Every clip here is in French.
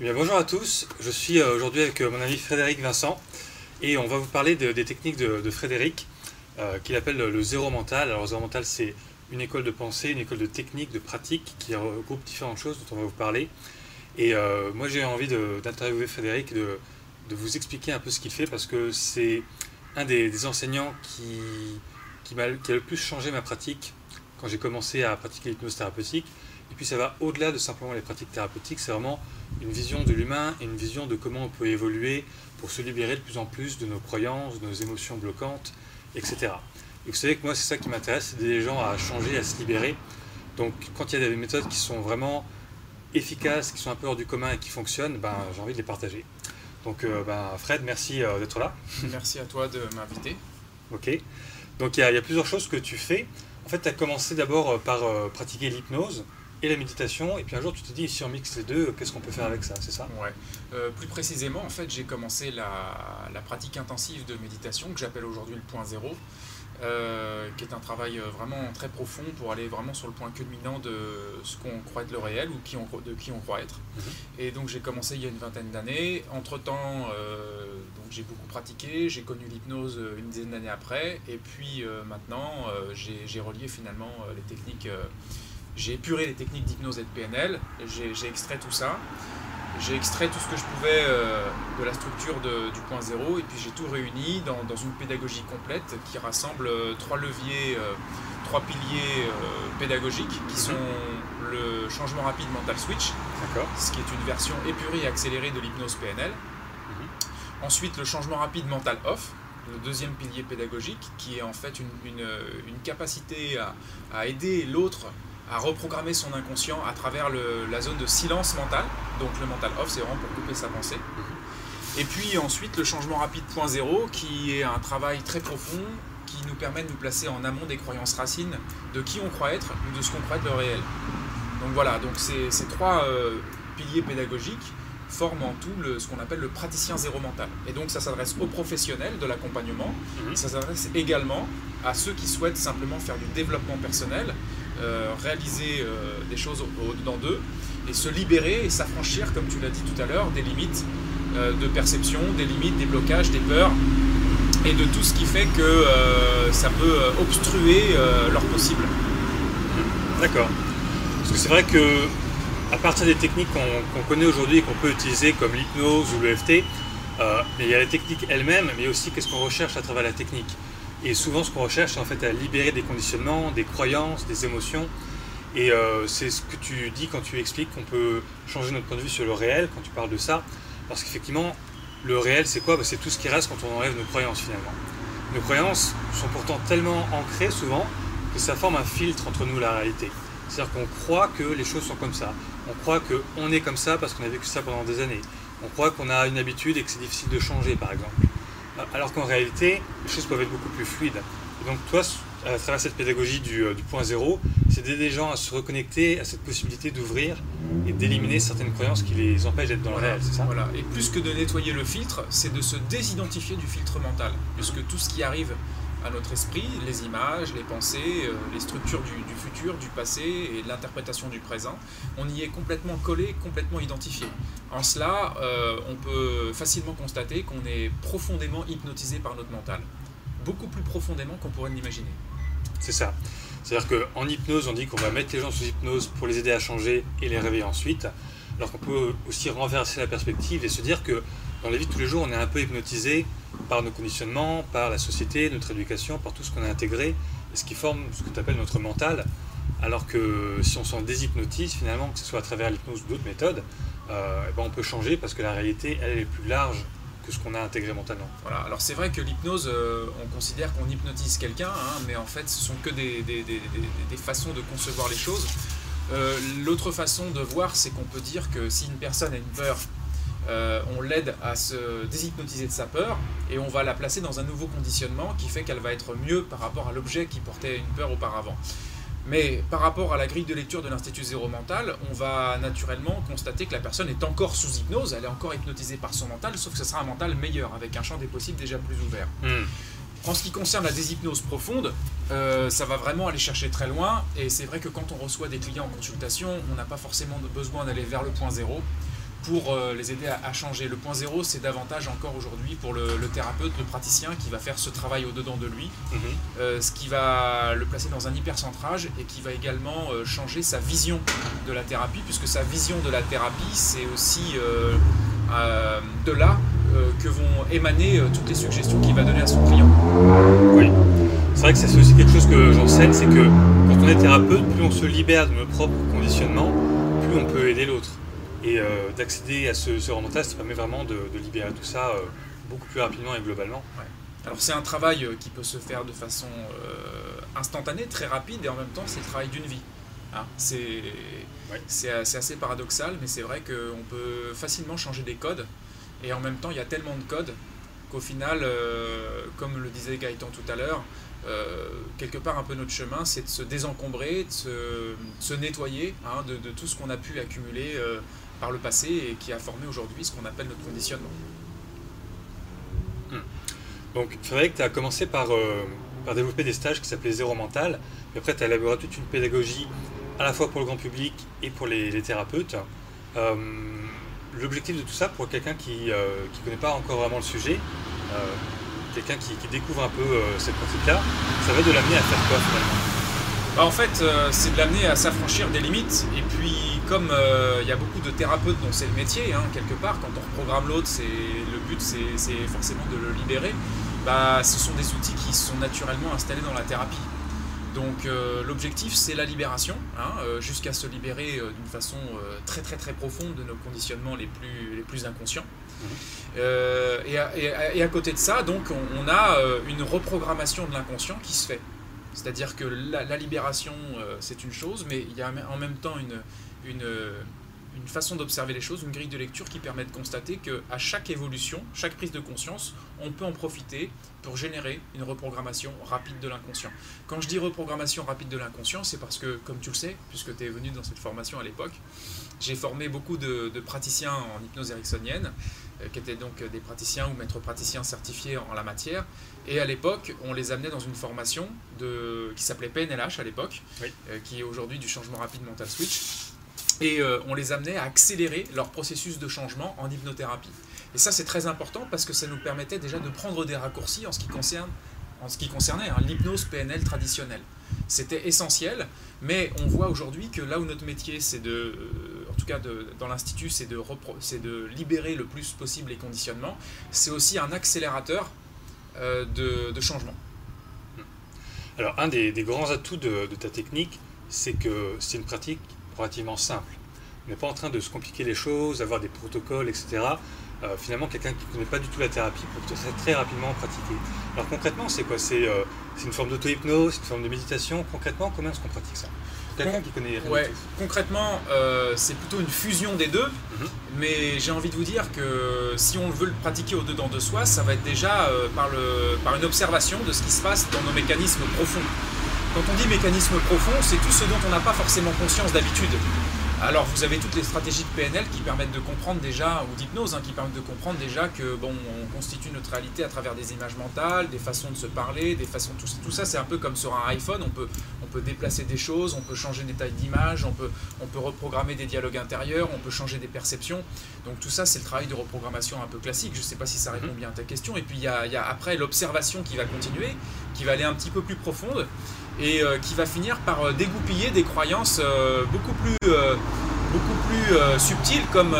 Eh bonjour à tous, je suis euh, aujourd'hui avec euh, mon ami Frédéric Vincent et on va vous parler des techniques de, Frédéric euh, qu'il appelle le zéro mental. Alors le zéro mental c'est une école de pensée, une école de technique, de pratique qui regroupe différentes choses dont on va vous parler. Et moi j'ai envie d'interviewer Frédéric, de, de, vous expliquer un peu ce qu'il fait parce que c'est un des, enseignants qui, qui, a, qui a le plus changé ma pratique quand j'ai commencé à pratiquer l'hypnose thérapeutique. Et puis ça va au-delà de simplement les pratiques thérapeutiques, c'est vraiment une vision de l'humain et une vision de comment on peut évoluer pour se libérer de plus en plus de nos croyances, de nos émotions bloquantes, etc. Et vous savez que moi c'est ça qui m'intéresse, c'est des gens à changer, à se libérer. Donc quand il y a des méthodes qui sont vraiment efficaces, qui sont un peu hors du commun et qui fonctionnent, ben, j'ai envie de les partager. Donc euh, ben, Fred, merci euh, d'être là. Merci à toi de m'inviter. Ok. Donc il y, a plusieurs choses que tu fais. En fait, tu as commencé d'abord euh, par pratiquer l'hypnose et la méditation. Et puis un jour, tu te dis, si on mixe les deux, qu'est-ce qu'on peut faire avec ça C'est ça? Ouais. Euh, plus précisément, en fait, j'ai commencé la, la, pratique intensive de méditation que j'appelle aujourd'hui le point zéro. Euh, qui est un travail euh, vraiment très profond pour aller vraiment sur le point culminant de ce qu'on croit être le réel ou qui on, de qui on croit être. Mhm. Et donc j'ai commencé il y a une vingtaine d'années. Entre-temps, j'ai beaucoup pratiqué, j'ai connu l'hypnose une dizaine d'années après, et puis maintenant j'ai relié finalement les techniques j'ai épuré les techniques d'hypnose et de PNL, j'ai extrait tout ça, j'ai extrait tout ce que je pouvais euh, de la structure du point zéro, et puis j'ai tout réuni dans, une pédagogie complète qui rassemble euh, trois leviers, euh, trois piliers pédagogiques qui mhm. sont le changement rapide mental switch, ce qui est une version épurée et accélérée de l'hypnose PNL. Mhm. Ensuite, le changement rapide mental off, le deuxième pilier pédagogique, qui est en fait une, capacité à aider l'autre à reprogrammer son inconscient à travers la zone de silence mental. Donc le mental off, c'est vraiment pour couper sa pensée. Et puis ensuite le changement rapide point zéro, qui est un travail très profond, qui nous permet de nous placer en amont des croyances racines de qui on croit être ou de ce qu'on croit être le réel. Donc voilà, donc ces, ces trois euh, piliers pédagogiques forment en tout le, ce qu'on appelle le praticien zéro mental. Et donc ça s'adresse aux professionnels de l'accompagnement, mhm. ça s'adresse également à ceux qui souhaitent simplement faire du développement personnel euh, réaliser euh, des choses au-dedans d'eux et se libérer et s'affranchir, comme tu l'as dit tout à l'heure, des limites euh, de perception, des limites, des blocages, des peurs et de tout ce qui fait que ça peut obstruer leur possible. D'accord. Parce que c'est vrai que à partir des techniques qu'on connaît aujourd'hui et qu'on peut utiliser comme l'hypnose ou l'EFT, il y a la technique elle-même, mais aussi qu'est-ce qu'on recherche à travers la technique. Et souvent, ce qu'on recherche, c'est en fait à libérer des conditionnements, des croyances, des émotions. Et euh, c'est ce que tu dis quand tu expliques qu'on peut changer notre point de vue sur le réel, quand tu parles de ça. Parce qu'effectivement, le réel, c'est quoi? Bah, C'est tout ce qui reste quand on enlève nos croyances finalement. Nos croyances sont pourtant tellement ancrées souvent que ça forme un filtre entre nous et la réalité. C'est-à-dire qu'on croit que les choses sont comme ça. On croit qu'on est comme ça parce qu'on a vécu ça pendant des années. On croit qu'on a une habitude et que c'est difficile de changer, par exemple. Alors qu'en réalité, les choses peuvent être beaucoup plus fluides. Et donc toi, à travers cette pédagogie du, euh, point zéro, c'est d'aider les gens à se reconnecter à cette possibilité d'ouvrir et d'éliminer certaines croyances qui les empêchent d'être dans le réel, c'est ça? Voilà, et plus que de nettoyer le filtre, c'est de se désidentifier du filtre mental, puisque tout ce qui arrive à notre esprit, les images, les pensées, euh, les structures du, futur, du passé et l'interprétation du présent. On y est complètement collé, complètement identifié. En cela, euh, on peut facilement constater qu'on est profondément hypnotisé par notre mental. Beaucoup plus profondément qu'on pourrait l'imaginer. C'est ça. C'est-à-dire qu'en hypnose, on dit qu'on va mettre les gens sous hypnose pour les aider à changer et les réveiller ensuite. Alors qu'on peut aussi renverser la perspective et se dire que dans la vie de tous les jours, on est un peu hypnotisé par nos conditionnements, par la société, notre éducation, par tout ce qu'on a intégré, ce qui forme ce que tu appelles notre mental. Alors que si on s'en déshypnotise, finalement, que ce soit à travers l'hypnose ou d'autres méthodes, euh, eh ben on peut changer parce que la réalité, elle, est plus large que ce qu'on a intégré mentalement. Voilà, alors c'est vrai que l'hypnose, euh, on considère qu'on hypnotise quelqu'un, hein, mais en fait, ce sont que des façons de concevoir les choses. Euh, l'autre façon de voir, c'est qu'on peut dire que si une personne a une peur euh, on l'aide à se déshypnotiser de sa peur et on va la placer dans un nouveau conditionnement qui fait qu'elle va être mieux par rapport à l'objet qui portait une peur auparavant. Mais par rapport à la grille de lecture de l'Institut Zéro Mental, on va naturellement constater que la personne est encore sous hypnose, elle est encore hypnotisée par son mental, sauf que ce sera un mental meilleur, avec un champ des possibles déjà plus ouvert. Hmm. En ce qui concerne la déshypnose profonde, euh, ça va vraiment aller chercher très loin, et c'est vrai que quand on reçoit des clients en consultation, on n'a pas forcément besoin d'aller vers le point zéro pour euh, les aider à, changer. Le point zéro, c'est davantage encore aujourd'hui pour le, thérapeute, le praticien qui va faire ce travail au-dedans de lui, mhm. euh, ce qui va le placer dans un hypercentrage et qui va également euh, changer sa vision de la thérapie, puisque sa vision de la thérapie, c'est aussi de là que vont émaner toutes les suggestions qu'il va donner à son client. Oui. C'est vrai que c'est aussi quelque chose que j'enseigne, c'est que quand on est thérapeute, plus on se libère de nos propres conditionnements, plus on peut aider l'autre. Et euh, d'accéder à ce, ce mental, ça permet vraiment de, libérer tout ça euh, beaucoup plus rapidement et globalement. Alors c'est un travail euh, qui peut se faire de façon instantanée, très rapide, et en même temps c'est le travail d'une vie. Hein. c'est assez paradoxal, mais c'est vrai qu'on peut facilement changer des codes, et en même temps il y a tellement de codes qu'au final, comme le disait Gaëtan tout à l'heure, quelque part un peu notre chemin, c'est de se désencombrer, de se, nettoyer hein, de, tout ce qu'on a pu accumuler par le passé et qui a formé aujourd'hui ce qu'on appelle notre conditionnement. Hmm. Donc Frédéric, tu as commencé par, euh, par développer des stages qui s'appelaient Zéro Mental, puis après tu as élaboré toute une pédagogie à la fois pour le grand public et pour les, thérapeutes. Euh, l'objectif de tout ça, pour quelqu'un qui ne euh, connaît pas encore vraiment le sujet, quelqu'un qui, qui, découvre un peu cette pratique-là, ça va de l'amener à faire quoi finalement? Bah, en fait, c'est de l'amener à s'affranchir des limites. Et puis, comme euh, il y a beaucoup de thérapeutes dont c'est le métier, hein, quelque part, quand on reprogramme l'autre, le but, c'est forcément de le libérer. Bah, ce sont des outils qui sont naturellement installés dans la thérapie. Donc euh, l'objectif c'est la libération, hein, jusqu'à se libérer d'une façon très très très profonde de nos conditionnements les plus, les plus inconscients. Mmh. Et à, côté de ça, donc on a une reprogrammation de l'inconscient qui se fait. C'est-à-dire que la, libération, euh, c'est une chose, mais il y a en même temps une, une, une façon d'observer les choses, une grille de lecture qui permet de constater qu'à chaque évolution, chaque prise de conscience, on peut en profiter pour générer une reprogrammation rapide de l'inconscient. Quand je dis reprogrammation rapide de l'inconscient, c'est parce que, comme tu le sais, puisque tu es venu dans cette formation à l'époque, j'ai formé beaucoup de, de, praticiens en hypnose ericksonienne, euh, qui étaient donc des praticiens ou maîtres praticiens certifiés en la matière, et à l'époque, on les amenait dans une formation de, qui s'appelait PNLH à l'époque, euh, qui est aujourd'hui du changement rapide mental switch. Et euh, on les amenait à accélérer leur processus de changement en hypnothérapie. Et ça, c'est très important parce que ça nous permettait déjà de prendre des raccourcis en ce qui concerne en ce qui concernait hein, l'hypnose PNL traditionnelle. C'était essentiel, mais on voit aujourd'hui que là où notre métier, c'est de, euh, en tout cas dans l'Institut, c'est de, de libérer le plus possible les conditionnements, c'est aussi un accélérateur euh, de, changement. Alors, un des, grands atouts de, ta technique, c'est que c'est une pratique relativement simple. On n'est pas en train de se compliquer les choses, avoir des protocoles, etc. Euh, finalement, quelqu'un qui ne connaît pas du tout la thérapie peut très, très rapidement pratiquer. Alors concrètement, c'est quoi? C'est euh, une forme d'auto-hypnose, une forme de méditation? Concrètement, comment est-ce qu'on pratique ça? Quelqu'un qui connaît ouais, Concrètement, euh, c'est plutôt une fusion des deux, mhm. mais j'ai envie de vous dire que si on veut le pratiquer au-dedans de soi, ça va être déjà par, le, par une observation de ce qui se passe dans nos mécanismes profonds. Quand on dit mécanisme profond, c'est tout ce dont on n'a pas forcément conscience d'habitude. Alors vous avez toutes les stratégies de PNL qui permettent de comprendre déjà, ou d'hypnose, hein, qui permettent de comprendre déjà que bon, on constitue notre réalité à travers des images mentales, des façons de se parler, des façons tout, tout ça c'est un peu comme sur un iPhone, on peut, on peut déplacer des choses, on peut changer des tailles d'image, on peut, on peut reprogrammer des dialogues intérieurs, on peut changer des perceptions. Donc tout ça c'est le travail de reprogrammation un peu classique. Je ne sais pas si ça répond bien à ta question. Et puis il y a, y a après l'observation qui va continuer, qui va aller un petit peu plus profonde et euh, qui va finir par euh, dégoupiller des croyances euh, beaucoup plus, beaucoup plus subtiles comme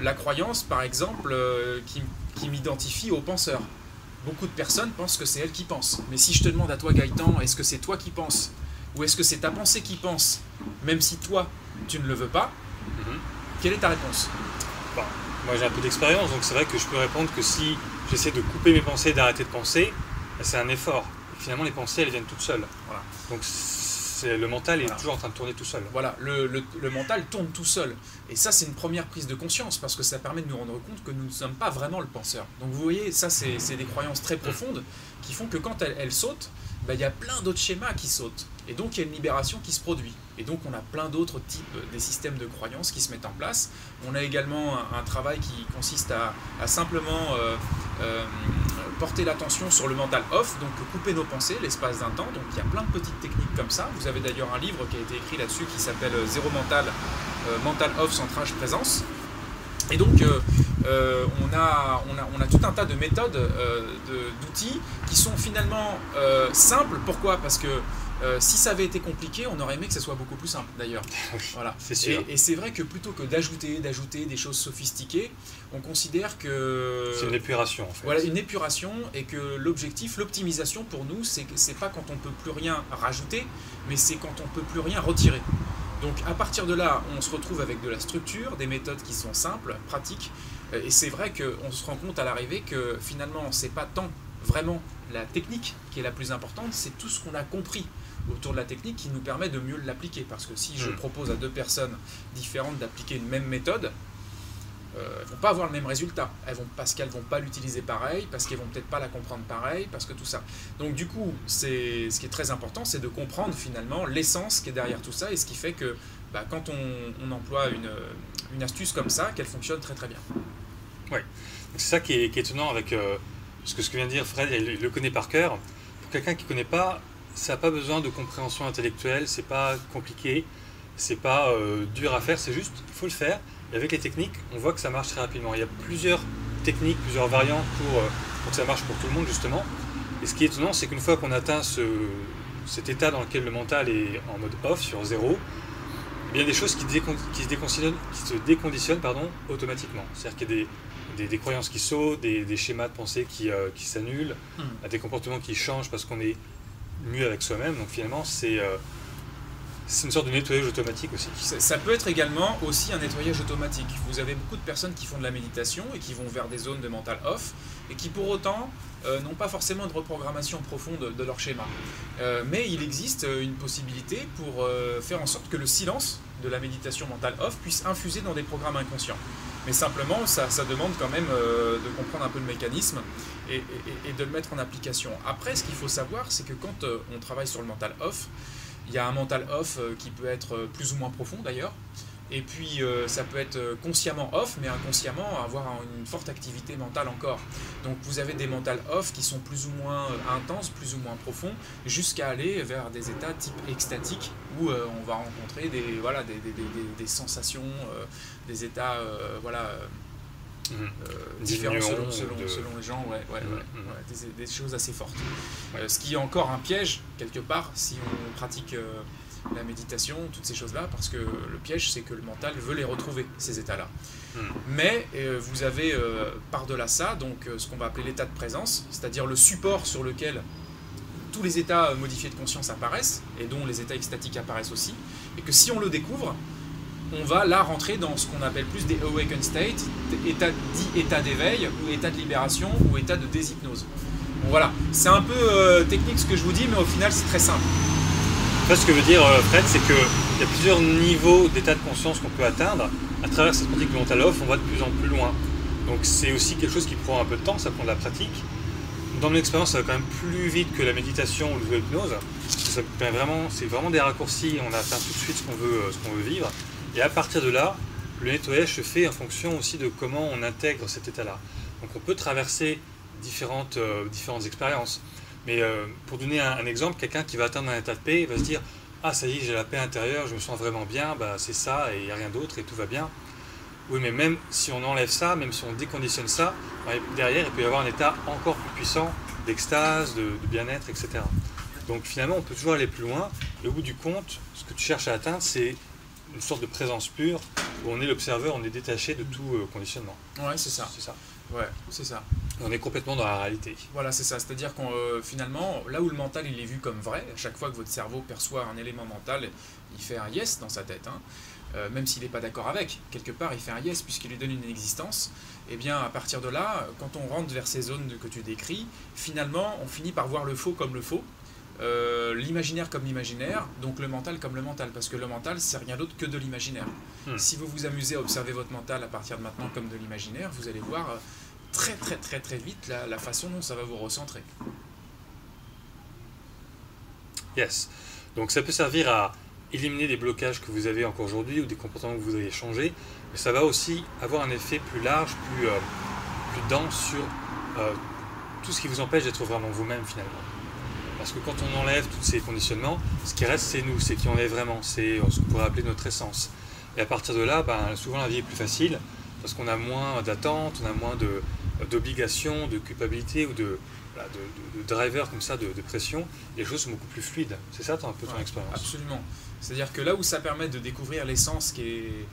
la croyance par exemple qui, qui m'identifie au penseur. Beaucoup de personnes pensent que c'est elle qui pense. Mais si je te demande à toi Gaëtan, est-ce que c'est toi qui penses? Ou est-ce que c'est ta pensée qui pense? Même si toi, tu ne le veux pas, mhm. quelle est ta réponse? Moi j'ai un peu d'expérience, donc c'est vrai que je peux répondre que si j'essaie de couper mes pensées d'arrêter de penser, c'est un effort finalement, les pensées, elles viennent toutes seules. Voilà. Donc, le mental est toujours en train de tourner tout seul. Voilà, le, le, mental tourne tout seul. Et ça, c'est une première prise de conscience parce que ça permet de nous rendre compte que nous ne sommes pas vraiment le penseur. Donc, vous voyez, ça, c'est des croyances très profondes qui font que quand elles, sautent, bah, il y a plein d'autres schémas qui sautent. Et donc, il y a une libération qui se produit. Et donc, on a plein d'autres types, des systèmes de croyances qui se mettent en place. On a également un, travail qui consiste à, simplement euh, euh, porter l'attention sur le mental off, donc couper nos pensées l'espace d'un temps. Donc il y a plein de petites techniques comme ça. Vous avez d'ailleurs un livre qui a été écrit là-dessus qui s'appelle euh, Zéro mental mental off, centrage, présence. Et donc, on, a, on, a, tout un tas de méthodes, d'outils qui sont finalement simples. Pourquoi? Parce que euh, si ça avait été compliqué, on aurait aimé que ça soit beaucoup plus simple d'ailleurs. voilà. C'est sûr. Et, c'est vrai que plutôt que d'ajouter, d'ajouter des choses sophistiquées, on considère que. C'est une épuration en fait. Voilà, une épuration et que l'objectif, l'optimisation pour nous, c'est c'est pas quand on peut plus rien rajouter, mais c'est quand on peut plus rien retirer. Donc à partir de là, on se retrouve avec de la structure, des méthodes qui sont simples, pratiques, et c'est vrai qu'on se rend compte à l'arrivée que finalement, c'est pas tant vraiment la technique qui est la plus importante, c'est tout ce qu'on a compris autour de la technique qui nous permet de mieux l'appliquer. Parce que si je hmm. propose à deux personnes différentes d'appliquer une même méthode, euh, elles ne vont pas avoir le même résultat. Elles vont, parce qu'elles ne vont pas l'utiliser pareil, parce qu'elles vont peut-être pas la comprendre pareil, parce que tout ça. Donc du coup, c'est, ce qui est très important, c'est de comprendre finalement l'essence qui est derrière tout ça et ce qui fait que bah, quand on, emploie une, une, astuce comme ça, qu'elle fonctionne très très bien. Oui, c'est ça qui est, étonnant avec euh, ce que ce que vient de dire Fred, il le connaît par cœur. Pour quelqu'un qui ne connaît pas, ça n'a pas besoin de compréhension intellectuelle, c'est pas compliqué, c'est pas euh, dur à faire, c'est juste, il faut le faire. Et avec les techniques, on voit que ça marche très rapidement. Il y a plusieurs techniques, plusieurs variantes pour, euh, pour que ça marche pour tout le monde, justement. Et ce qui est étonnant, c'est qu'une fois qu'on atteint ce, cet état dans lequel le mental est en mode off, sur zéro, il y a des choses qui, qui, se, déconditionnent, qui se déconditionnent pardon, automatiquement. C'est-à-dire qu'il y a des, des, croyances qui sautent, des, schémas de pensée qui, euh, qui s'annulent, hmm. des comportements qui changent parce qu'on est mieux avec soi-même. Donc finalement, c'est euh, une sorte de nettoyage automatique aussi. Ça, peut être également aussi un nettoyage automatique. Vous avez beaucoup de personnes qui font de la méditation et qui vont vers des zones de mental off et qui pour autant euh, n'ont pas forcément de reprogrammation profonde de leur schéma. Euh, mais il existe une possibilité pour faire en sorte que le silence de la méditation mentale off puisse infuser dans des programmes inconscients. Mais simplement, ça, ça demande quand même euh, de comprendre un peu le mécanisme et, de le mettre en application. Après, ce qu'il faut savoir, c'est que quand euh, on travaille sur le mental off, il y a un mental off euh, qui peut être plus ou moins profond d'ailleurs. Et puis euh, ça peut être euh, consciemment off, mais inconsciemment avoir une forte activité mentale encore. Donc vous avez des mental off qui sont plus ou moins euh, intenses, plus ou moins profonds, jusqu'à aller vers des états type extatique où on va rencontrer des, voilà, des, sensations, des états voilà, mmh. différents selon, selon, selon, les gens, ouais, ouais, mmh, mmh. des, choses assez fortes. ce qui est encore un piège, quelque part, si on pratique la méditation, toutes ces choses-là, parce que le piège, c'est que le mental veut les retrouver, ces états-là. Hmm. Mais euh, vous avez euh, par-delà ça, donc euh, ce qu'on va appeler l'état de présence, c'est-à-dire le support sur lequel tous les états modifiés de conscience apparaissent, et dont les états extatiques apparaissent aussi, et que si on le découvre, on va là rentrer dans ce qu'on appelle plus des awakened states, état, dit état d'éveil, ou état de libération, ou état de déshypnose. Voilà, c'est un peu technique ce que je vous dis, mais au final c'est très simple ce que veut dire euh, Fred, c'est qu'il y a plusieurs niveaux d'état de conscience qu'on peut atteindre. À travers cette pratique mental off, on va de plus en plus loin. Donc c'est aussi quelque chose qui prend un peu de temps, ça prend de la pratique. Dans mon expérience, ça va quand même plus vite que la méditation ou l'hypnose. C'est vraiment, vraiment des raccourcis, on atteint tout de suite ce qu'on veut, euh, ce qu'on veut vivre. Et à partir de là, le nettoyage se fait en fonction aussi de comment on intègre cet état-là. Donc on peut traverser différentes, euh, différentes expériences. Mais euh, pour donner un, exemple, quelqu'un qui va atteindre un état de paix va se dire Ah, ça y est, j'ai la paix intérieure, je me sens vraiment bien, bah, c'est ça, et il n'y a rien d'autre, et tout va bien. Oui, mais même si on enlève ça, même si on déconditionne ça, derrière, il peut y avoir un état encore plus puissant d'extase, de, bien-être, etc. Donc finalement, on peut toujours aller plus loin, et au bout du compte, ce que tu cherches à atteindre, c'est une sorte de présence pure, où on est l'observeur, on est détaché de tout euh, conditionnement. Ouais, c'est ça. C'est ça. Ouais, c'est ça. On est complètement dans la réalité. Voilà, c'est ça. C'est-à-dire qu'on euh, finalement, là où le mental il est vu comme vrai, à chaque fois que votre cerveau perçoit un élément mental, il fait un yes dans sa tête. Hein. Euh, même s'il n'est pas d'accord avec, quelque part il fait un yes puisqu'il lui donne une existence, et eh bien à partir de là, quand on rentre vers ces zones que tu décris, finalement on finit par voir le faux comme le faux, euh, l'imaginaire comme l'imaginaire, donc le mental comme le mental, parce que le mental c'est rien d'autre que de l'imaginaire. Hmm. Si vous vous amusez à observer votre mental à partir de maintenant comme de l'imaginaire, vous allez voir très très très très vite la, façon dont ça va vous recentrer. Yes. Donc ça peut servir à éliminer des blocages que vous avez encore aujourd'hui ou des comportements que vous voudriez changer, mais ça va aussi avoir un effet plus large, plus, euh, plus dense sur euh, tout ce qui vous empêche d'être vraiment vous-même finalement. Parce que quand on enlève tous ces conditionnements, ce qui reste c'est nous, c'est qui on est vraiment, c'est ce qu'on pourrait appeler notre essence. Et à partir de là, ben, souvent la vie est plus facile parce qu'on a moins d'attentes, on a moins d'obligations, de, culpabilité ou de, de, drivers comme ça, de, pression. Les choses sont beaucoup plus fluides. C'est ça, un peu ton expérience? Absolument. C'est-à-dire que là où ça permet de découvrir l'essence qui est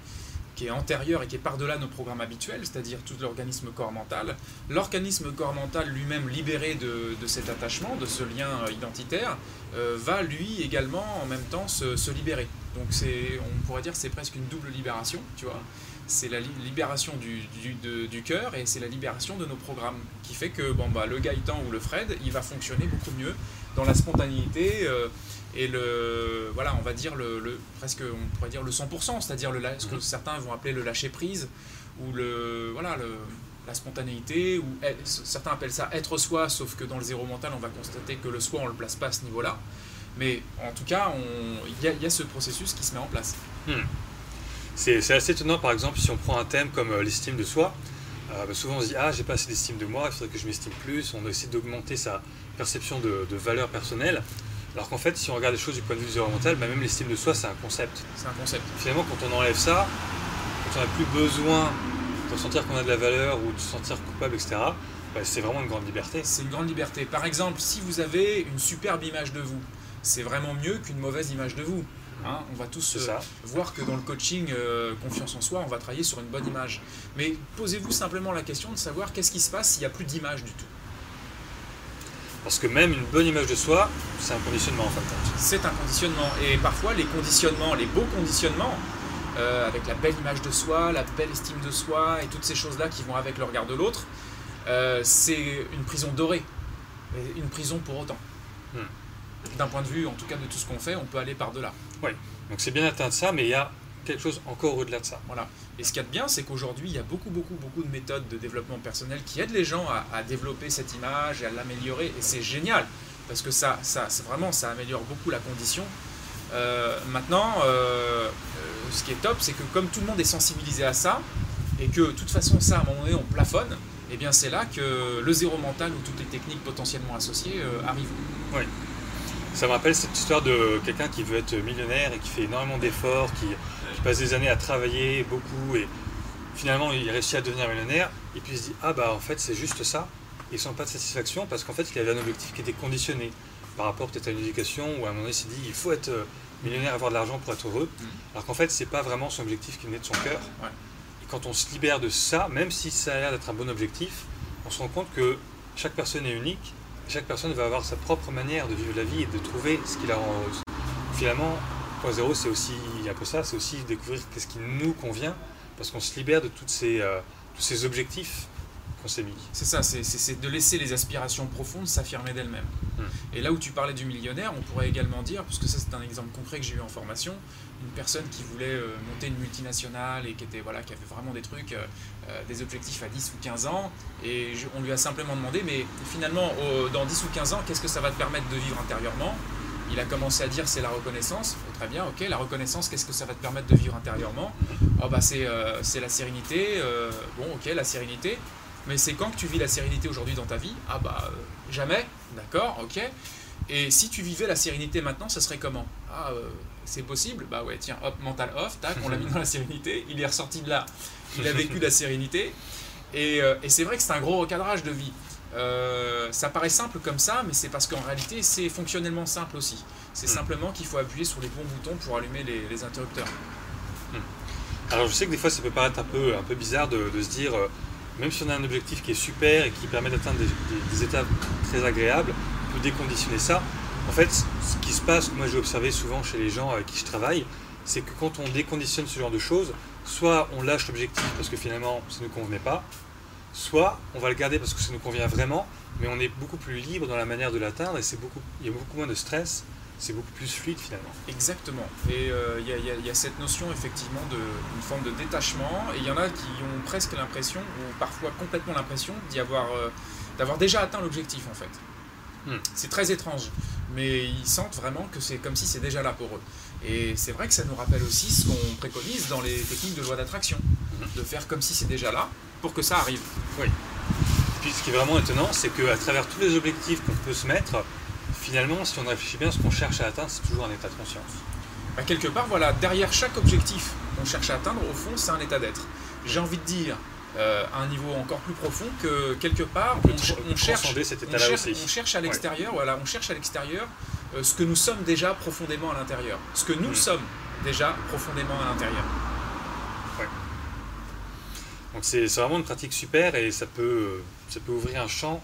qui est antérieur et qui est par-delà nos programmes habituels, c'est-à-dire tout l'organisme corps mental. L'organisme corps mental lui-même libéré de, cet attachement, de ce lien euh, identitaire, euh, va lui également en même temps se, libérer. Donc c'est, on pourrait dire c'est presque une double libération, tu vois. C'est la libération du, du, cœur et c'est la libération de nos programmes qui fait que bon, bah, le Gaëtan ou le Fred, il va fonctionner beaucoup mieux dans la spontanéité. Euh, et le voilà on va dire le, presque on pourrait dire le 100% c'est-à-dire le ce que mhm. certains vont appeler le lâcher prise ou le voilà le, la spontanéité ou certains appellent ça être soi sauf que dans le zéro mental on va constater que le soi on le place pas à ce niveau-là mais en tout cas il y, a ce processus qui se met en place hmm. c'est assez étonnant par exemple si on prend un thème comme euh, l'estime de soi euh, bah, souvent on se dit ah j'ai pas assez d'estime de moi il faudrait que je m'estime plus on essaie d'augmenter sa perception de, de valeur personnelle alors qu'en fait, si on regarde les choses du point de vue environnemental, bah même l'estime de soi, c'est un concept. C'est un concept. Finalement, quand on enlève ça, quand on n'a plus besoin de sentir qu'on a de la valeur ou de se sentir coupable, etc., bah, c'est vraiment une grande liberté. C'est une grande liberté. Par exemple, si vous avez une superbe image de vous, c'est vraiment mieux qu'une mauvaise image de vous. Hein. on va tous euh, voir que dans le coaching euh, confiance en soi, on va travailler sur une bonne image. Mais posez-vous simplement la question de savoir qu'est-ce qui se passe s'il n'y a plus d'image du tout. Parce que même une bonne image de soi, c'est un conditionnement en fait. C'est un conditionnement. Et parfois, les conditionnements, les beaux conditionnements, euh, avec la belle image de soi, la belle estime de soi et toutes ces choses-là qui vont avec le regard de l'autre, euh, c'est une prison dorée. une prison pour autant. Hmm. D'un point de vue, en tout cas, de tout ce qu'on fait, on peut aller par-delà. Oui, donc c'est bien atteindre ça, mais il y a quelque chose encore au-delà de ça. Voilà. Et ce qu'il y a de bien, c'est qu'aujourd'hui, il y a beaucoup, beaucoup, beaucoup de méthodes de développement personnel qui aident les gens à, développer cette image et à l'améliorer. Et c'est génial, parce que ça, ça vraiment, ça améliore beaucoup la condition. Euh, maintenant, euh, euh, ce qui est top, c'est que comme tout le monde est sensibilisé à ça, et que de toute façon, ça, à un moment donné, on plafonne, et eh bien c'est là que le zéro mental ou toutes les techniques potentiellement associées arrivent. Oui. Ça me rappelle cette histoire de quelqu'un qui veut être millionnaire et qui fait énormément d'efforts, qui, qui passe des années à travailler beaucoup et finalement il réussit à devenir millionnaire. Et puis il se dit ah bah en fait c'est juste ça. Et sans pas de satisfaction parce qu'en fait il avait un objectif qui était conditionné par rapport peut-être à une éducation ou à un moment donné il s'est dit il faut être euh, millionnaire avoir de l'argent pour être heureux. Mm. alors qu'en fait c'est pas vraiment son objectif qui venait de son cœur. Et quand on se libère de ça même si ça a l'air d'être un bon objectif on se rend compte que chaque personne est unique. Chaque personne va avoir sa propre manière de vivre la vie et de trouver ce qui la rend heureuse. Finalement Point zéro, c'est aussi un peu ça, c'est aussi découvrir qu'est-ce qui nous convient, parce qu'on se libère de toutes ces, euh, tous ces objectifs qu'on s'est mis. C'est ça, c'est de laisser les aspirations profondes s'affirmer d'elles-mêmes. Hmm. Et là où tu parlais du millionnaire, on pourrait également dire, puisque ça c'est un exemple concret que j'ai eu en formation, une personne qui voulait euh, monter une multinationale et qui, était, voilà, qui avait vraiment des trucs, euh, des objectifs à 10 ou 15 ans, et on lui a simplement demandé, mais finalement, dans 10 ou 15 ans, qu'est-ce que ça va te permettre de vivre intérieurement? Il a commencé à dire c'est la reconnaissance. Très bien, ok, la reconnaissance, qu'est-ce que ça va te permettre de vivre intérieurement oh, bah, c'est, euh, c'est la sérénité. Euh, bon, ok, la sérénité. Mais c'est quand que tu vis la sérénité aujourd'hui dans ta vie Ah bah euh, jamais, d'accord, ok. Et si tu vivais la sérénité maintenant, ça serait comment Ah, c'est possible Bah ouais, tiens, hop, mental off, tac, on l'a mis dans la sérénité, il est ressorti de là, il a vécu la sérénité. Et, et c'est vrai que c'est un gros recadrage de vie. Euh, ça paraît simple comme ça, mais c'est parce qu'en réalité, c'est fonctionnellement simple aussi. C'est hmm. simplement qu'il faut appuyer sur les bons boutons pour allumer les, interrupteurs. Hmm. Alors je sais que des fois ça peut paraître un peu, un peu bizarre de, se dire, euh, même si on a un objectif qui est super et qui permet d'atteindre des, étapes très agréables, on peut déconditionner ça. En fait, ce qui se passe, moi j'ai observé souvent chez les gens avec qui je travaille, c'est que quand on déconditionne ce genre de choses, soit on lâche l'objectif parce que finalement ça ne nous convenait pas, soit on va le garder parce que ça nous convient vraiment, mais on est beaucoup plus libre dans la manière de l'atteindre et c'est beaucoup, il y a beaucoup moins de stress, c'est beaucoup plus fluide finalement. Exactement. Et euh, il y, a cette notion effectivement d'une forme de détachement, et il y en a qui ont presque l'impression, ou parfois complètement l'impression, d'y avoir, euh, d'avoir déjà atteint l'objectif en fait. Hmm. C'est très étrange, mais ils sentent vraiment que c'est comme si c'est déjà là pour eux. Et c'est vrai que ça nous rappelle aussi ce qu'on préconise dans les techniques de loi d'attraction. De faire comme si c'est déjà là, pour que ça arrive. Oui. Puis ce qui est vraiment étonnant, c'est qu'à travers tous les objectifs qu'on peut se mettre, finalement, si on réfléchit bien, ce qu'on cherche à atteindre, c'est toujours un état de conscience. Bah, quelque part, voilà, derrière chaque objectif qu'on cherche à atteindre, au fond, c'est un état d'être. J'ai envie de dire, euh, à un niveau encore plus profond que quelque part on, cherche, on, cherche, à l'extérieur voilà on cherche à l'extérieur euh, ce que nous sommes déjà profondément à l'intérieur ce que nous hmm. sommes déjà profondément à l'intérieur donc c'est vraiment une pratique super et ça peut ça peut ouvrir un champ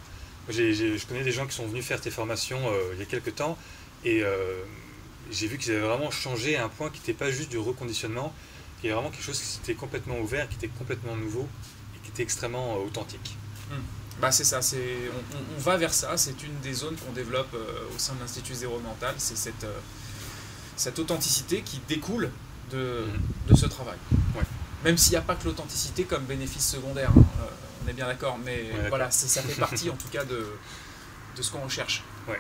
je connais des gens qui sont venus faire tes formations euh, il y a quelques temps et j'ai vu qu'ils avaient vraiment changé à un point qui n'était pas juste du reconditionnement qui est vraiment quelque chose qui s'était complètement ouvert, qui était complètement nouveau extrêmement euh, authentique. Hmm. Bah c'est ça, c'est, on, va vers ça, c'est une des zones qu'on développe euh, au sein de l'Institut Zéro Mental, c'est cette, euh, cette authenticité qui découle de, hmm. de ce travail. Ouais. Même s'il n'y a pas que l'authenticité comme bénéfice secondaire, hein, on est bien d'accord, mais voilà, ça fait partie en tout cas de, de ce qu'on recherche. Ouais.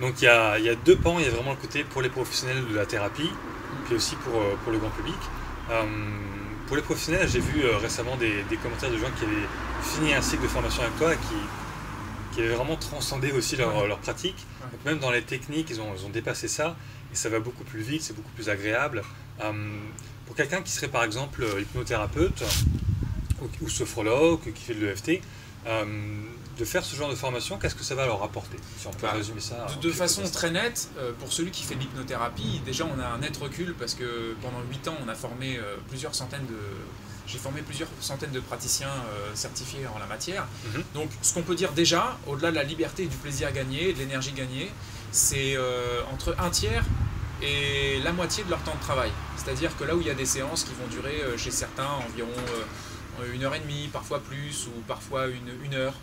Donc il y a, y a, deux pans, il y a vraiment le côté pour les professionnels de la thérapie, puis aussi pour, pour le grand public. Pour les professionnels, j'ai vu euh, récemment des, commentaires de gens qui avaient fini un cycle de formation avec toi et qui, qui avaient vraiment transcendé aussi leur, leur pratique. Donc même dans les techniques, ils ont, ils ont, dépassé ça et ça va beaucoup plus vite, c'est beaucoup plus agréable. Pour quelqu'un qui serait par exemple euh, hypnothérapeute ou, sophrologue qui fait de l'EFT, hum, de faire ce genre de formation, qu'est-ce que ça va leur apporter Si on peut bah, résumer ça. De, façon très nette, euh, pour celui qui fait de l'hypnothérapie, déjà on a un net recul parce que pendant 8 ans on a formé euh, plusieurs centaines de. J'ai formé plusieurs centaines de praticiens euh, certifiés en la matière. Mhm. Donc ce qu'on peut dire déjà, au-delà de la liberté et du plaisir gagné, de l'énergie gagnée, c'est entre un tiers et la moitié de leur temps de travail. C'est-à-dire que là où il y a des séances qui vont durer chez certains environ une heure et demie, parfois plus, ou parfois une, une heure,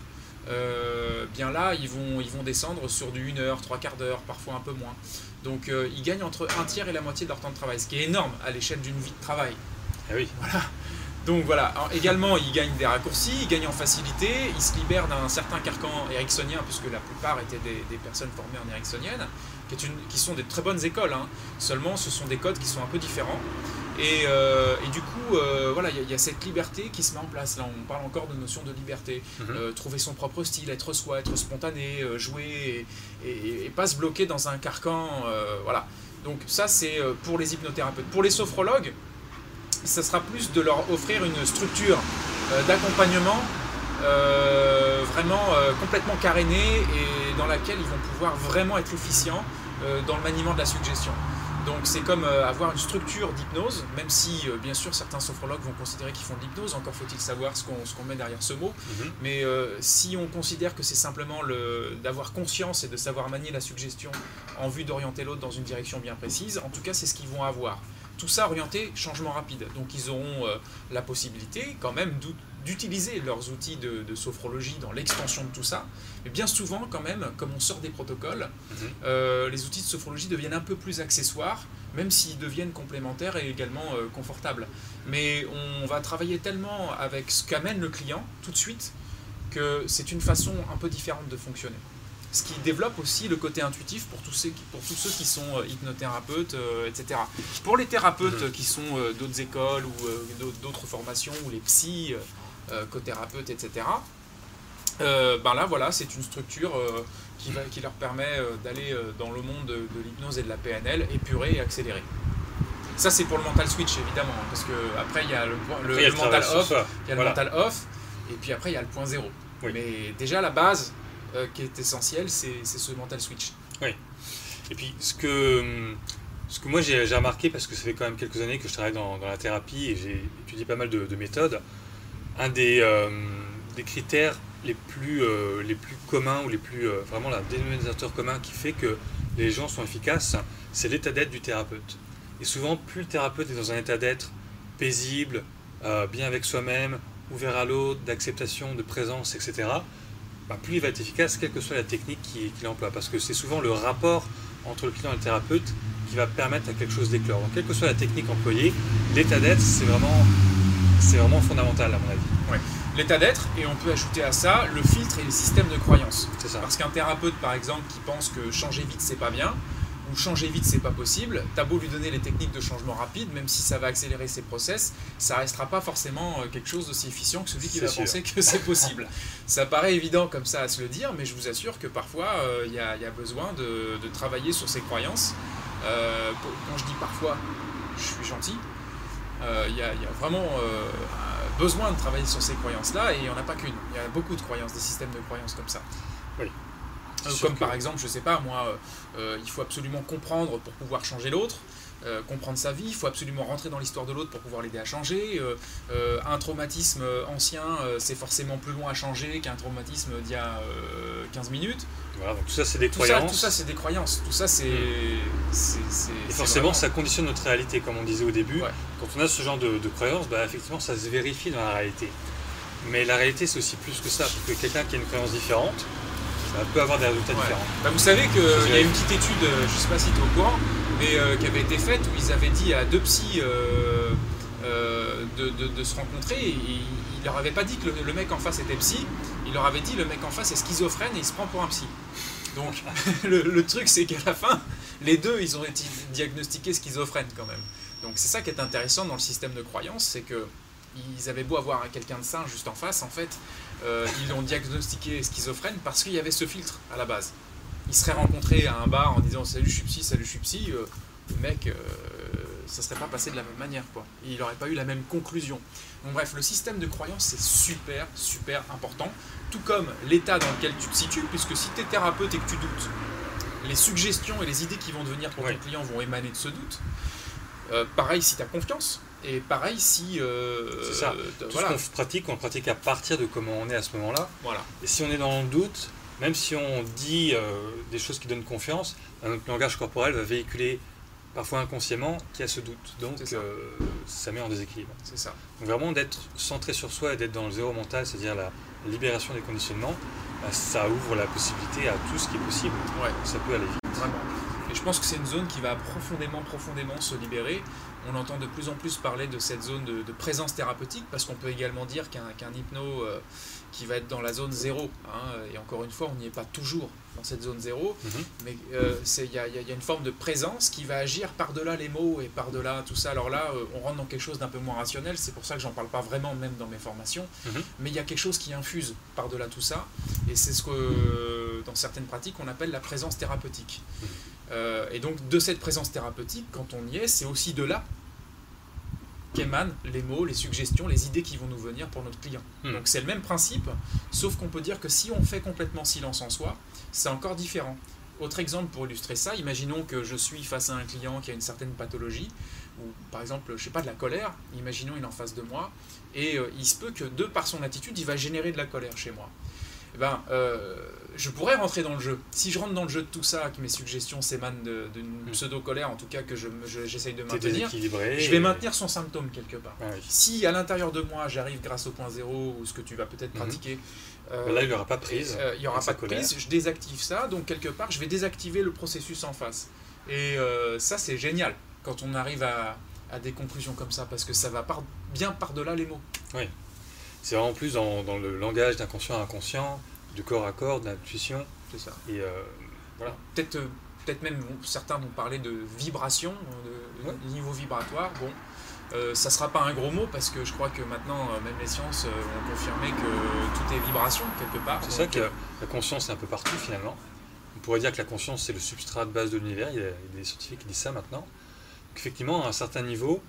euh, bien là, ils vont, ils vont descendre sur du 1 heure, 3 quarts d'heure, parfois un peu moins. Donc euh, ils gagnent entre un tiers et la moitié de leur temps de travail, ce qui est énorme à l'échelle d'une vie de travail. Ah oui. Voilà. Donc voilà, également ils gagnent des raccourcis, ils gagnent en facilité, ils se libèrent d'un certain carcan ericksonien, puisque la plupart étaient des, personnes formées en ericksonienne, qui, une, qui, sont des très bonnes écoles, hein. seulement ce sont des codes qui sont un peu différents. Et, euh, et, du coup, euh, voilà, il y, a cette liberté qui se met en place. Là, on parle encore de notion de liberté. Mhm. Euh, trouver son propre style, être soi, être spontané, jouer et, et, pas se bloquer dans un carcan. voilà. Donc ça, c'est pour les hypnothérapeutes. Pour les sophrologues, ça sera plus de leur offrir une structure d'accompagnement vraiment complètement carénée et dans laquelle ils vont pouvoir vraiment être efficients dans le maniement de la suggestion. Donc c'est comme euh, avoir une structure d'hypnose, même si euh, bien sûr certains sophrologues vont considérer qu'ils font de l'hypnose, encore faut-il savoir ce qu'on met derrière ce mot. Mhm. Mais euh, si on considère que c'est simplement d'avoir conscience et de savoir manier la suggestion en vue d'orienter l'autre dans une direction bien précise, en tout cas c'est ce qu'ils vont avoir. Tout ça orienté changement rapide. Donc ils auront la possibilité quand même d'utiliser leurs outils de, sophrologie dans l'extension de tout ça. Mais bien souvent, quand même, comme on sort des protocoles, mhm. euh, les outils de sophrologie deviennent un peu plus accessoires, même s'ils deviennent complémentaires et également euh, confortables. Mais on va travailler tellement avec ce qu'amène le client tout de suite que c'est une façon un peu différente de fonctionner. Ce qui développe aussi le côté intuitif pour tous ceux qui, pour tous ceux qui sont euh, hypnothérapeutes, etc. Pour les thérapeutes mhm. qui sont d'autres écoles ou d'autres formations, ou les psys, co-thérapeutes, etc. Euh, ben là, voilà, c'est une structure euh, qui, va, qui leur permet d'aller dans le monde de, l'hypnose et de la PNL épuré et accéléré. Ça, c'est pour le mental switch, évidemment, hein, parce que après, il y a le, mental off, il y a le mental off, et puis après, il y a le point zéro. Mais déjà, la base qui est essentielle, c'est ce mental switch. Oui. Et puis, ce que, ce que moi j'ai remarqué, parce que ça fait quand même quelques années que je travaille dans, la thérapie et j'ai étudié pas mal de méthodes, un des, euh, des critères les plus, euh, les plus communs ou les plus euh, vraiment la dénominateur commun qui fait que les gens sont efficaces, c'est l'état d'être du thérapeute. Et souvent, plus le thérapeute est dans un état d'être paisible, bien avec soi-même, ouvert à l'autre, d'acceptation, de présence, etc., bah, plus il va être efficace, quelle que soit la technique qu'il emploie. Parce que c'est souvent le rapport entre le client et le thérapeute qui va permettre à quelque chose d'éclore. Donc, quelle que soit la technique employée, l'état d'être, c'est vraiment c'est vraiment fondamental à mon avis. L'état d'être, et on peut ajouter à ça le filtre et le système de croyance. C'est ça. Parce qu'un thérapeute, par exemple, qui pense que changer vite, c'est pas bien, ou changer vite, c'est pas possible, t'as beau lui donner les techniques de changement rapide, même si ça va accélérer ses process, ça restera pas forcément euh, quelque chose d'aussi efficient que celui qui va penser que c'est possible. ça paraît évident comme ça à se le dire, mais je vous assure que parfois, euh, il y, a, besoin de, travailler sur ses croyances. Euh, quand je dis parfois, je suis gentil, Il y, a vraiment besoin de travailler sur ces croyances-là, et il n'y en a pas qu'une. Il y a beaucoup de croyances, des systèmes de croyances comme ça. Oui. comme par exemple, je sais pas, moi, il faut absolument comprendre pour pouvoir changer l'autre. Euh, comprendre sa vie, il faut absolument rentrer dans l'histoire de l'autre pour pouvoir l'aider à changer. Euh, euh, un traumatisme ancien, c'est forcément plus long à changer qu'un traumatisme d'il y a 15 minutes. Voilà, donc tout ça c'est des croyances. tout ça c'est des croyances, tout ça c'est... Hmm. Et forcément ça conditionne notre réalité, comme on disait au début. Quand on a ce genre de, croyances, bah, effectivement ça se vérifie dans la réalité. Mais la réalité c'est aussi plus que ça, parce que quelqu'un qui a une croyance différente, ça peut avoir des résultats différents. Bah, vous savez qu'il y a une petite étude, je ne sais pas si tu es au courant, mais euh, qui avait été faite où ils avaient dit à deux psys euh, euh, de, se rencontrer. Et il, leur avait pas dit que le, mec en face était psy, il leur avait dit le mec en face est schizophrène et il se prend pour un psy. Donc le, truc c'est qu'à la fin, les deux ils ont été diagnostiqués schizophrènes quand même. Donc c'est ça qui est intéressant dans le système de croyance, c'est que ils avaient beau avoir quelqu'un de sain juste en face, en fait, ils l'ont diagnostiqué schizophrène parce qu'il y avait ce filtre à la base ils seraient rencontrés à un bar en disant salut je suis psy, salut je suis psy, euh, le mec, euh, ça serait pas passé de la même manière quoi. il n'aurait pas eu la même conclusion. Donc bref, le système de croyance c'est super super important, tout comme l'état dans lequel tu te situes, puisque si tu es thérapeute et que tu doutes, les suggestions et les idées qui vont devenir pour ton client vont émaner de ce doute. Euh, pareil si tu as confiance, et pareil si. c'est ça. Tout ce qu'on pratique, on pratique à partir de comment on est à ce moment-là. Voilà. Et si on est dans le doute, même si on dit euh, des choses qui donnent confiance, notre langage corporel va véhiculer parfois inconsciemment qu'il y a ce doute. Donc euh, ça. met en déséquilibre. C'est ça. Donc vraiment d'être centré sur soi et d'être dans le zéro mental, c'est-à-dire la libération des conditionnements, bah, ça ouvre la possibilité à tout ce qui est possible. Ouais. Ça peut aller vite. Vraiment. Et je pense que c'est une zone qui va profondément, profondément se libérer. On entend de plus en plus parler de cette zone de, présence thérapeutique, parce qu'on peut également dire qu'un hypno euh, qui va être dans la zone zéro. Hein, et encore une fois, on n'y est pas toujours dans cette zone zéro, mhm. mais euh, il y, a, une forme de présence qui va agir par-delà les mots et par-delà tout ça. Alors là, euh, on rentre dans quelque chose d'un peu moins rationnel, c'est pour ça que j'en parle pas vraiment même dans mes formations, mhm. mais il y a quelque chose qui infuse par-delà tout ça, et c'est ce que dans certaines pratiques on appelle la présence thérapeutique. Mhm. Euh, et donc de cette présence thérapeutique, quand on y est, c'est aussi de là qu'émanent les mots, les suggestions, les idées qui vont nous venir pour notre client. Hmm. Donc c'est le même principe, sauf qu'on peut dire que si on fait complètement silence en soi, c'est encore différent. Autre exemple pour illustrer ça, imaginons que je suis face à un client qui a une certaine pathologie, ou par exemple, je sais pas, de la colère, imaginons il est en face de moi, et euh, il se peut que de par son attitude, il va générer de la colère chez moi. Eh ben, euh, je pourrais rentrer dans le jeu. Si je rentre dans le jeu de tout ça, que mes suggestions s'émanent d'une hmm. pseudo-colère, en tout cas que j'essaye de maintenir, je vais maintenir son symptôme quelque part. Ah si à l'intérieur de moi, j'arrive grâce au point zéro ou ce que tu vas peut-être mhm. pratiquer, euh, là il n'y aura pas de prise. Euh, il n'y aura pas de prise, je désactive ça, donc quelque part, je vais désactiver le processus en face. Et euh, ça, c'est génial quand on arrive à, à, des conclusions comme ça, parce que ça va par, bien par-delà les mots. Oui. C'est vraiment plus dans, dans le langage d'inconscient à inconscient du corps à corps, de l'intuition. C'est ça. Et euh, voilà. Peut-être euh, peut-être même certains vont parler de vibration, de, niveau vibratoire. Bon, euh, ça sera pas un gros mot parce que je crois que maintenant même les sciences ont confirmé que tout est vibration quelque part. C'est ça que la conscience est un peu partout finalement. On pourrait dire que la conscience c'est le substrat de base de l'univers. Il, y a des scientifiques qui disent ça maintenant. Donc, effectivement, à un certain niveau,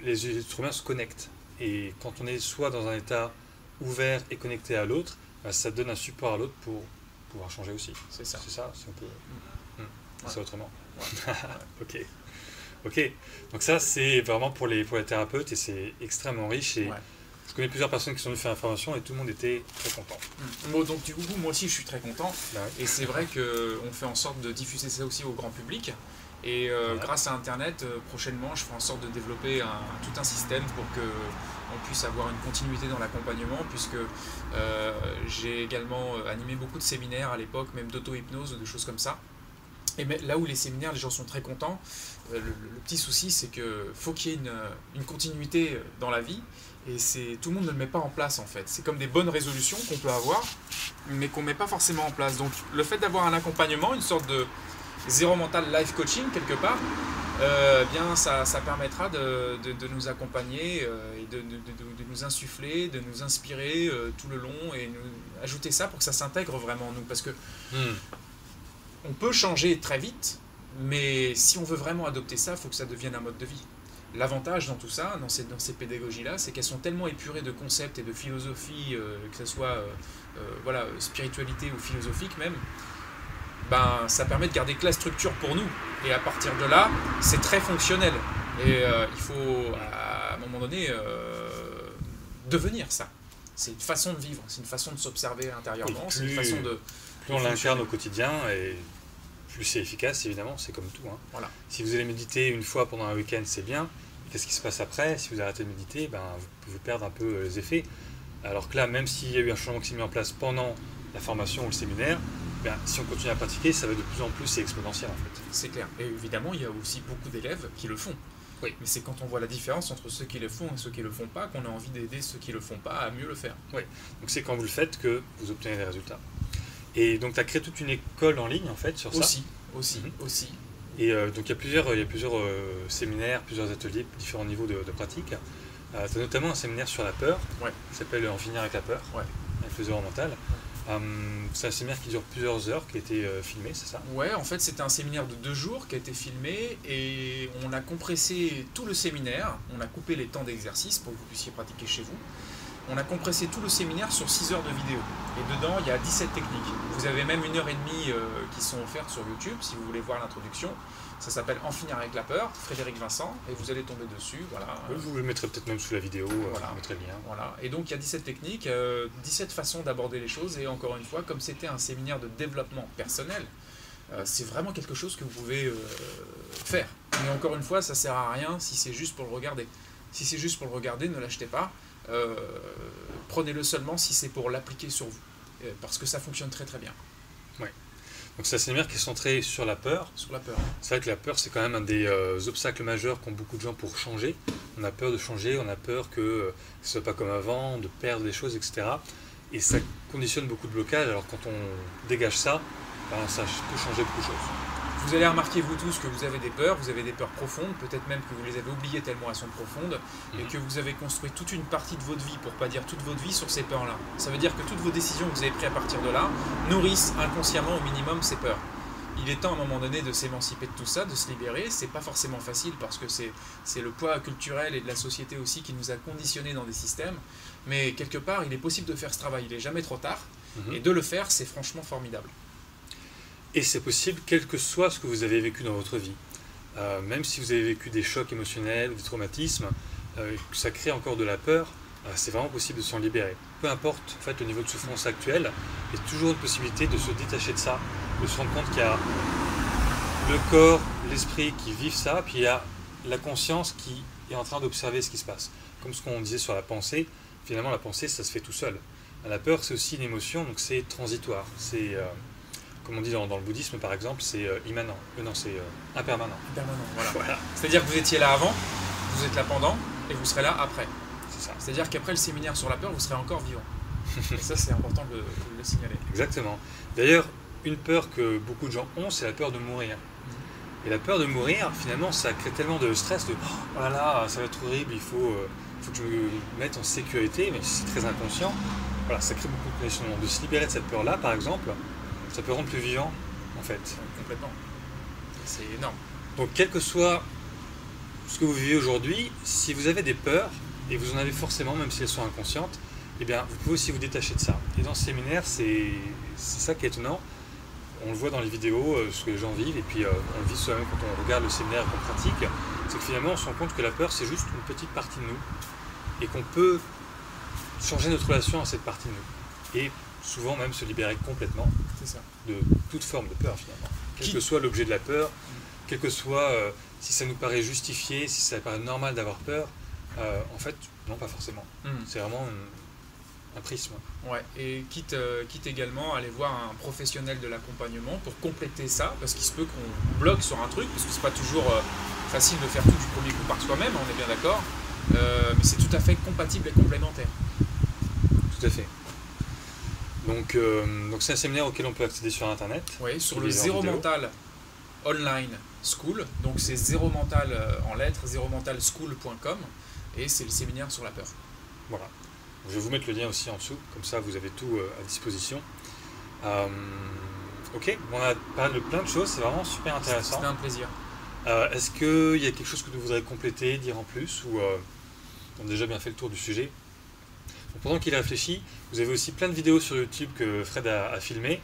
les êtres humains se connectent. Et quand on est soit dans un état ouvert et connecté à l'autre, bah, ça donne un support à l'autre pour pouvoir changer aussi. C'est ça. C'est ça, c'est un peu. autrement. ok. Ok. Donc ça, c'est vraiment pour les, pour les thérapeutes et c'est extrêmement riche. Et Je connais plusieurs personnes qui sont venues faire une formation et tout le monde était très content. Bon, donc du coup, moi aussi, je suis très content. Bah et c'est vrai qu'on fait en sorte de diffuser ça aussi au grand public. Et euh, grâce à Internet, euh, prochainement, je ferai en sorte de développer un, tout un système pour que on puisse avoir une continuité dans l'accompagnement, puisque euh, j'ai également animé beaucoup de séminaires à l'époque, même d'auto-hypnose ou de choses comme ça. Et là où les séminaires, les gens sont très contents, le, petit souci, c'est qu'il faut qu'il y ait une, une, continuité dans la vie, et c'est tout le monde ne le met pas en place en fait. C'est comme des bonnes résolutions qu'on peut avoir, mais qu'on ne met pas forcément en place. Donc le fait d'avoir un accompagnement, une sorte de, zéro mental life coaching quelque part, euh, bien ça, ça permettra de, de, nous accompagner euh, et de, de, nous insuffler, de nous inspirer euh, tout le long et nous ajouter ça pour que ça s'intègre vraiment en nous. Parce que hmm. on peut changer très vite, mais si on veut vraiment adopter ça, il faut que ça devienne un mode de vie. L'avantage dans tout ça, dans ces, dans ces pédagogies-là, c'est qu'elles sont tellement épurées de concepts et de philosophie, euh, que ce soit euh, euh, voilà, spiritualité ou philosophique même, ben, ça permet de garder que la structure pour nous. Et à partir de là, c'est très fonctionnel. Et il faut, à un moment donné, devenir ça. C'est une façon de vivre, c'est une façon de s'observer intérieurement, c'est une façon de... Plus on l'incarne au quotidien, et plus c'est efficace, évidemment, c'est comme tout. Hein. Voilà. Si vous allez méditer une fois pendant un week-end, c'est bien. Qu'est-ce qui se passe après? Si vous arrêtez de méditer, ben, vous pouvez perdre un peu euh, les effets. Alors que là, même s'il y a eu un changement qui s'est mis en place pendant la formation ou le séminaire, ben, si on continue à pratiquer, ça va de plus en plus, c'est exponentiel en fait. C'est clair. Et évidemment, il y a aussi beaucoup d'élèves qui le font. Oui. Mais c'est quand on voit la différence entre ceux qui le font et ceux qui ne le font pas qu'on a envie d'aider ceux qui ne le font pas à mieux le faire. Oui. Donc c'est quand vous le faites que vous obtenez des résultats. Et donc tu as créé toute une école en ligne en fait sur aussi, ça? Aussi, mhm. aussi. Et euh, donc il y a plusieurs, il y a plusieurs euh, séminaires, plusieurs ateliers, différents niveaux de, pratique. Euh, tu as notamment un séminaire sur la peur, ouais. qui s'appelle En finir avec la peur, ouais. avec le zéro mental. C'est un séminaire qui dure plusieurs heures, qui a été filmé, c'est ça? Ouais, en fait c'était un séminaire de deux jours qui a été filmé et on a compressé tout le séminaire, on a coupé les temps d'exercice pour que vous puissiez pratiquer chez vous on a compressé tout le séminaire sur 6 heures de vidéo. Et dedans, il y a 17 techniques. Vous avez même une heure et demie euh, qui sont offertes sur YouTube si vous voulez voir l'introduction. Ça s'appelle En finir avec la peur, Frédéric Vincent, et vous allez tomber dessus. Voilà. vous le mettrez peut-être même sous la vidéo, euh, voilà. vous mettrez le lien. Voilà. Et donc il y a 17 techniques, 17 euh, façons d'aborder les choses, et encore une fois, comme c'était un séminaire de développement personnel, c'est vraiment quelque chose que vous pouvez faire. Mais encore une fois, ça sert à rien si c'est juste pour le regarder. Si c'est juste pour le regarder, ne l'achetez pas. Euh, prenez-le seulement si c'est pour l'appliquer sur vous, euh, parce que ça fonctionne très très bien. Oui. Donc c'est un séminaire qui est centré sur la peur. Sur la peur. C'est vrai que la peur, c'est quand même un des euh, obstacles majeurs qu'ont beaucoup de gens pour changer. On a peur de changer, on a peur que ce ne soit pas comme avant, de perdre des choses, etc. Et ça conditionne beaucoup de blocages. Alors quand on dégage ça, ben, ça peut changer beaucoup de choses. Vous allez remarquer, vous tous, que vous avez des peurs, vous avez des peurs profondes, peut-être même que vous les avez oubliées tellement elles sont profondes, et mhm. que vous avez construit toute une partie de votre vie, pour pas dire toute votre vie, sur ces peurs-là. Ça veut dire que toutes vos décisions que vous avez prises à partir de là nourrissent inconsciemment au minimum ces peurs. Il est temps à un moment donné de s'émanciper de tout ça, de se libérer. C'est pas forcément facile parce que c'est le poids culturel et de la société aussi qui nous a conditionnés dans des systèmes. Mais quelque part, il est possible de faire ce travail. Il n'est jamais trop tard. Mhm. Et de le faire, c'est franchement formidable. Et c'est possible quel que soit ce que vous avez vécu dans votre vie. Euh, même si vous avez vécu des chocs émotionnels, des traumatismes, euh, que ça crée encore de la peur, euh, c'est vraiment possible de s'en libérer. Peu importe en fait, le niveau de souffrance actuel, il y a toujours une possibilité de se détacher de ça, de se rendre compte qu'il y a le corps, l'esprit qui vivent ça, puis il y a la conscience qui est en train d'observer ce qui se passe. Comme ce qu'on disait sur la pensée, finalement la pensée ça se fait tout seul. La peur c'est aussi une émotion, donc c'est transitoire. Comme on dit dans, le bouddhisme par exemple, c'est euh, immanent. Euh, non, c'est euh, impermanent. Impermanent, voilà. C'est-à-dire que vous étiez là avant, vous êtes là pendant, et vous serez là après. C'est ça. C'est-à-dire qu'après le séminaire sur la peur, vous serez encore vivant. et ça, c'est important de le, signaler. Exactement. D'ailleurs, une peur que beaucoup de gens ont, c'est la peur de mourir. Mhm. Et la peur de mourir, finalement, ça crée tellement de stress, de oh là là, ça va être horrible, il faut, faut que je me mette en sécurité, mais c'est très inconscient. Voilà, ça crée beaucoup de conditionnement. De se libérer de cette peur-là, par exemple, ça peut rendre plus vivant, en fait. Complètement. C'est énorme. Donc, quel que soit ce que vous vivez aujourd'hui, si vous avez des peurs, et vous en avez forcément, même si elles sont inconscientes, eh bien, vous pouvez aussi vous détacher de ça. Et dans ce séminaire, c'est ça qui est étonnant. On le voit dans les vidéos, euh, ce que les gens vivent, et puis euh, on le vit soi-même quand on regarde le séminaire et qu'on pratique, c'est que finalement, on se rend compte que la peur, c'est juste une petite partie de nous, et qu'on peut changer notre relation à cette partie de nous. Et souvent même se libérer complètement de toute forme de peur finalement. Quel que soit l'objet de la peur, quel que soit euh, si ça nous paraît justifié, si ça paraît normal d'avoir peur, euh, en fait, non, pas forcément. Hmm. C'est vraiment un, prisme. Ouais, et quitte, euh, quitte également à aller voir un professionnel de l'accompagnement pour compléter ça, parce qu'il se peut qu'on bloque sur un truc, parce que c'est pas toujours facile de faire tout du premier coup par soi-même, on est bien d'accord, mais c'est tout à fait compatible et complémentaire. Tout à fait. Donc, euh, donc c'est un séminaire auquel on peut accéder sur Internet. Oui, sur le Zéro Mental Online School. Donc c'est Zéro Mental euh, en lettres, zéromentalschool.com et c'est le séminaire sur la peur. Voilà. Je vais vous mettre le lien aussi en dessous, comme ça vous avez tout euh, à disposition. ok, on a parlé de plein de choses, c'est vraiment super intéressant. C'était un plaisir. Est-ce qu'il y a quelque chose que vous voudrez compléter, dire en plus ou on a déjà bien fait le tour du sujet? Pendant qu'il réfléchit, vous avez aussi plein de vidéos sur YouTube que Fred a, a filmées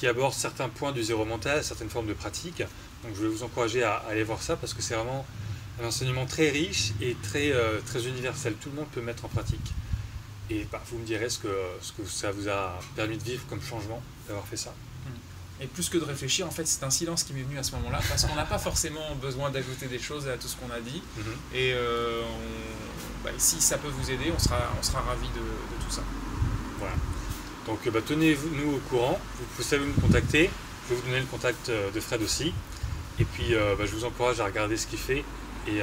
qui abordent certains points du zéro montage, certaines formes de pratique. Donc je vais vous encourager à, aller voir ça parce que c'est vraiment un enseignement très riche et très, euh, très universel. Tout le monde peut mettre en pratique. Et bah, vous me direz ce que, ce que ça vous a permis de vivre comme changement d'avoir fait ça. Et plus que de réfléchir, en fait, c'est un silence qui m'est venu à ce moment-là, parce qu'on n'a pas forcément besoin d'ajouter des choses à tout ce qu'on a dit. Mhm. Et euh, bah, si ça peut vous aider, on sera, on sera ravis de, tout ça. Voilà. Donc bah, tenez-nous au courant, vous savez me contacter, je vais vous donner le contact euh, de Fred aussi. Et puis euh, bah, je vous encourage à regarder ce qu'il fait. Et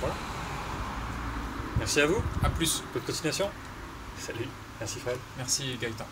voilà. Merci à vous. A plus. Bonne continuation. Salut. Merci Fred. Merci Gaëtan.